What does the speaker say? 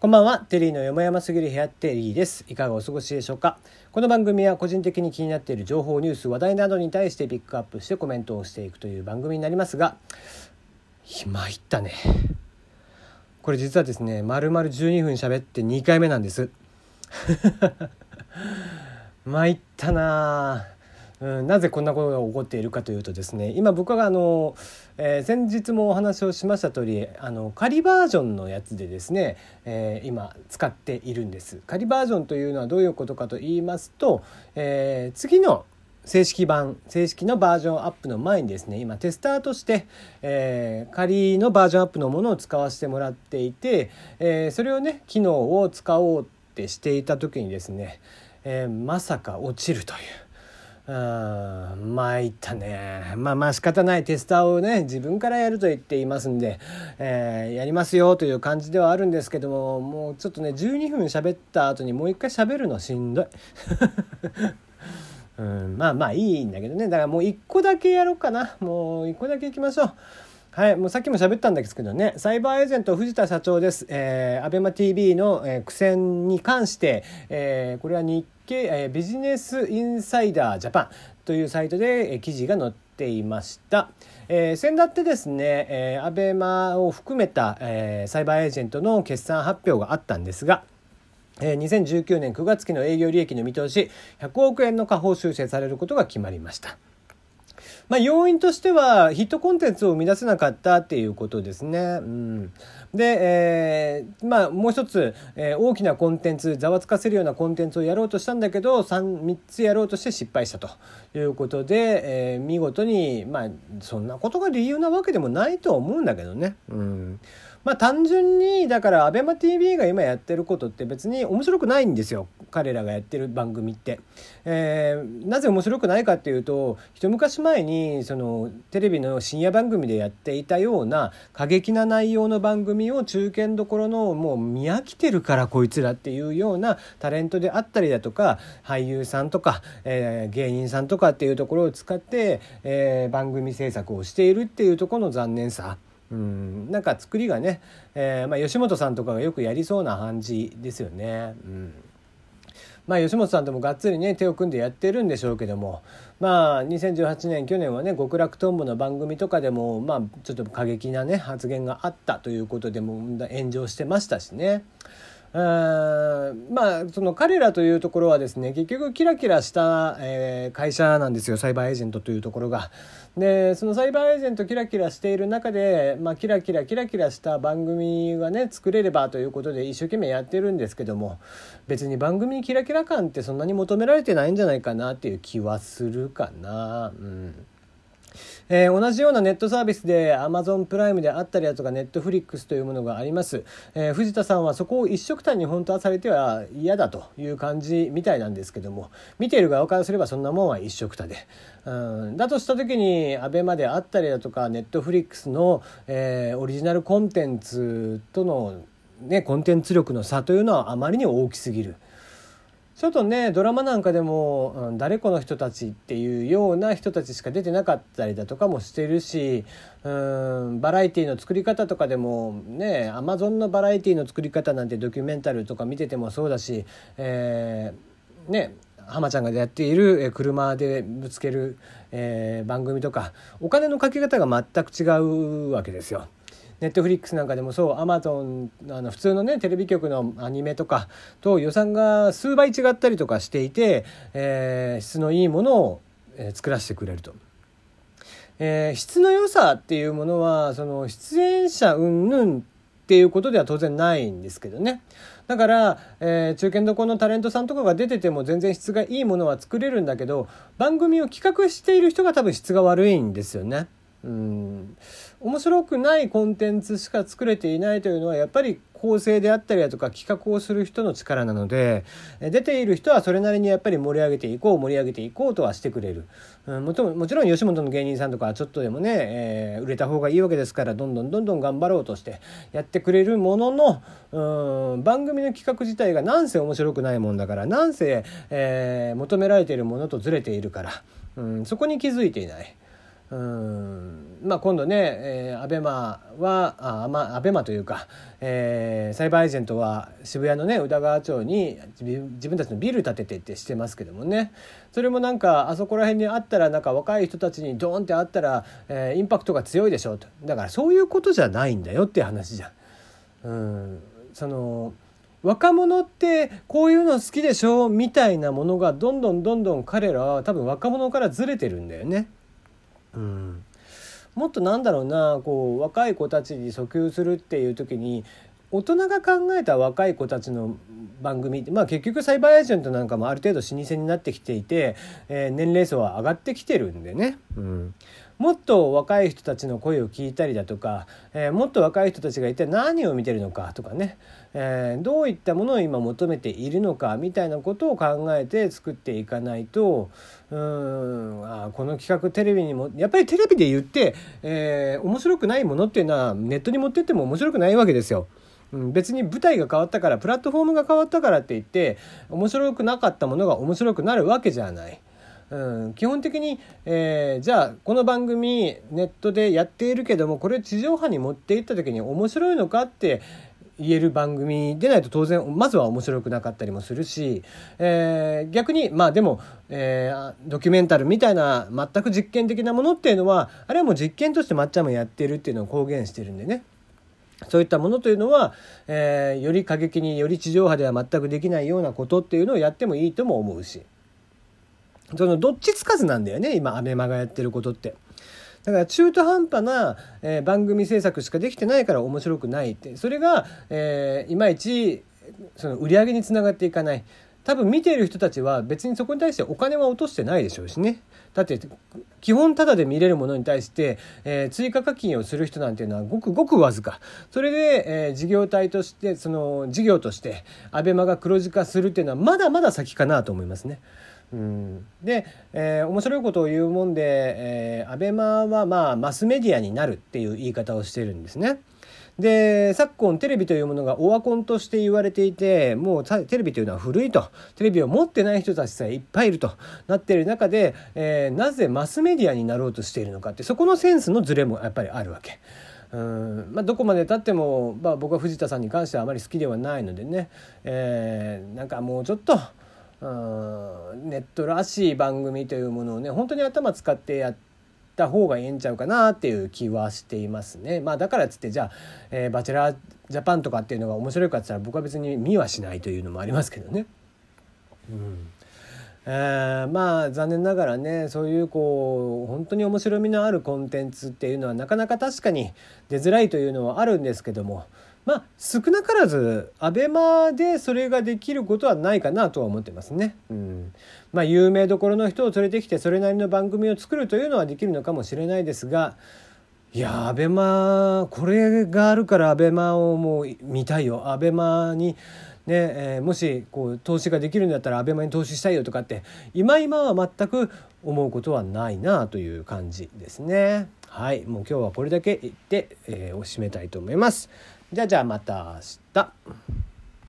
こんばんは、テリーのよもやますぎる部屋テリーです。いかがお過ごしでしょうか？この番組は個人的に気になっている情報、ニュース、話題などに対してピックアップしてコメントをしていくという番組になりますが、参ったね。これ実はですね、丸々12分喋って2回目なんです。参ったなぁ。うん、なぜこんなことが起こっているかというとですね今僕があの、えー、先日もお話をしました通りあり仮バージョンのやつでですね、えー、今使っているんです。仮バージョンというのはどういうことかと言いますと、えー、次の正式版正式のバージョンアップの前にですね今テスターとして、えー、仮のバージョンアップのものを使わせてもらっていて、えー、それをね機能を使おうってしていた時にですね、えー、まさか落ちるという。うん参ったねまあまあ仕方ないテスターをね自分からやると言っていますんで、えー、やりますよという感じではあるんですけどももうちょっとね12分喋った後にもう一回喋るのしんどい。うん、まあまあいいんだけどねだからもう1個だけやろうかなもう1個だけいきましょう。はい、もうさっきも喋ったんですけどね、サイバーエージェント藤田社長です。えー、アベマ TV の、えー、苦戦に関して、えー、これは日経、えー、ビジネスインサイダージャパンというサイトで、えー、記事が載っていました。えー、先だってですね、えー、アベマを含めた、えー、サイバーエージェントの決算発表があったんですが、え、2019年9月期の営業利益の見通し100億円の下方修正されることが決まりました。まあ、要因としてはヒットコンテンツを生み出せなかったっていうことですね。うん、で、えー、まあ、もう一つ、えー、大きなコンテンツざわつかせるようなコンテンツをやろうとしたんだけど 3, 3つやろうとして失敗したということで、えー、見事にまあそんなことが理由なわけでもないと思うんだけどね。うんまあ単純にだから ABEMATV が今やってることって別に面白くないんですよ彼らがやってる番組って。えー、なぜ面白くないかっていうと一昔前にそのテレビの深夜番組でやっていたような過激な内容の番組を中堅どころのもう見飽きてるからこいつらっていうようなタレントであったりだとか俳優さんとか、えー、芸人さんとかっていうところを使って、えー、番組制作をしているっていうところの残念さ。うん、なんか作りがね、えーまあ、吉本さんとかがよくやりそうな感じですよね。うんまあ、吉本さんともがっつりね手を組んでやってるんでしょうけどもまあ2018年去年はね極楽とんぼの番組とかでもまあちょっと過激なね発言があったということでも炎上してましたしね。うんまあその彼らというところはですね結局キラキラした、えー、会社なんですよサイバーエージェントというところが。でそのサイバーエージェントキラキラしている中で、まあ、キラキラキラキラした番組がね作れればということで一生懸命やってるんですけども別に番組にキラキラ感ってそんなに求められてないんじゃないかなっていう気はするかな。うんえー、同じようなネットサービスで Amazon プライムであったりだとか Netflix というものがあります、えー、藤田さんはそこを一色単に本当はされては嫌だという感じみたいなんですけども見ている側からすればそんなもんは一色多で、うん、だとした時に ABEMA であったりだとか Netflix の、えー、オリジナルコンテンツとのね、コンテンツ力の差というのはあまりに大きすぎる。ちょっとねドラマなんかでも、うん、誰この人たちっていうような人たちしか出てなかったりだとかもしてるしうんバラエティーの作り方とかでもねアマゾンのバラエティーの作り方なんてドキュメンタルとか見ててもそうだし、えー、ね浜ちゃんがやっている車でぶつける、えー、番組とかお金のかけ方が全く違うわけですよ。ネットフリックスなんかでもそうアマゾンあの普通のねテレビ局のアニメとかと予算が数倍違ったりとかしていて、えー、質のいいものを、作らせてくれると。えー、質の良さっていうものはその出演者云々っていうことでは当然ないんですけどね。だから、えー、中堅どころのタレントさんとかが出てても全然質がいいものは作れるんだけど番組を企画している人が多分質が悪いんですよね。うん面白くないコンテンツしか作れていないというのはやっぱり構成であったりだとか企画をする人の力なので出ている人はそれなりにやっぱり盛り上げていこう盛り上げていこうとはしてくれる、うん、ももちろん吉本の芸人さんとかはちょっとでもね、えー、売れた方がいいわけですからどんどんどんどん頑張ろうとしてやってくれるものの、うん、番組の企画自体がなんせ面白くないもんだからなんせ、えー、求められているものとずれているから、うん、そこに気づいていない。うんまあ、今度ね、えー、アベマはあ、まあ、アベマというか、えー、サイバーエージェントは渋谷のね宇田川町に自分たちのビル建ててってしてますけどもねそれもなんかあそこら辺にあったらなんか若い人たちにドーンってあったら、えー、インパクトが強いでしょとだからそういうことじゃないんだよっていう話じゃん。うんその若者ってこういうの好きでしょみたいなものがどんどんどんどん彼らは多分若者からずれてるんだよね。うん、もっとなんだろうなこう若い子たちに訴求するっていう時に大人が考えた若い子たちの番組まあ結局サイバーエージェントなんかもある程度老舗になってきていて、えー、年齢層は上がってきてるんでね、うん、もっと若い人たちの声を聞いたりだとか、えー、もっと若い人たちが一体何を見てるのかとかね、えー、どういったものを今求めているのかみたいなことを考えて作っていかないとうんあこの企画テレビにもやっぱりテレビで言って、えー、面白くないものっていうのはネットに持ってっても面白くないわけですよ。うん、別に舞台が変わったからプラットフォームが変わったからって言って面白くなかったものが面白くなるわけじゃない。うん、基本的に、えー、じゃあこの番組ネットでやっているけどもこれ地上波に持っていった時に面白いのかって言える番組でないと当然まずは面白くなかったりもするし、えー、逆にまあでも、えー、ドキュメンタルみたいな全く実験的なものっていうのはあれはもう実験としてまっちゃんもやってるっていうのを公言してるんでね。そういったものというのは、えー、より過激により地上波では全くできないようなことっていうのをやってもいいとも思うし。そのどっちつかずなんだよね今アベマがやってることって。だから中途半端な、えー、番組制作しかできてないから面白くないってそれが、えー、いまいちその売り上げにつながっていかない多分見ている人たちは別にそこに対してお金は落としてないでしょうしねだって基本タダで見れるものに対して、えー、追加課金をする人なんていうのはごくごくわずかそれで、えー、事業体としてその事業として ABEMA が黒字化するっていうのはまだまだ先かなと思いますね。うん、で、えー、面白いことを言うもんで、えー、アベマはまあマスメディアになるっていう言い方をしてるんですね。で昨今テレビというものがオワコンとして言われていてもうテレビというのは古いとテレビを持ってない人たちさえいっぱいいるとなっている中で、えー、なぜマスメディアになろうとしているのかってそこのセンスのズレもやっぱりあるわけ。うんまあ、どこまでたっても、まあ、僕は藤田さんに関してはあまり好きではないのでね、えー、なんかもうちょっと。うんネットらしい番組というものをね本当に頭使ってやった方がいいんちゃうかなっていう気はしていますね。まあだからっつってじゃあ、えー、バチェラージャパンとかっていうのが面白いかっつったら僕は別に見はしないというのもありますけどね。うんえー、まあ残念ながらねそういうこう本当に面白みのあるコンテンツっていうのはなかなか確かに出づらいというのはあるんですけどもまあ少なからず ABEMA でそれができることはないかなとは思ってますね。うんまあ、有名どころの人を連れてきてそれなりの番組を作るというのはできるのかもしれないですがいや ABEMA これがあるから ABEMA をもう見たいよ ABEMA に。ねえー、もしこう投資ができるんだったら ABEMA に投資したいよとかって今今は全く思うことはないなという感じですね。はいもう今日はこれだけ言って、えー、を締めたいと思います。じゃあじゃあまた明日。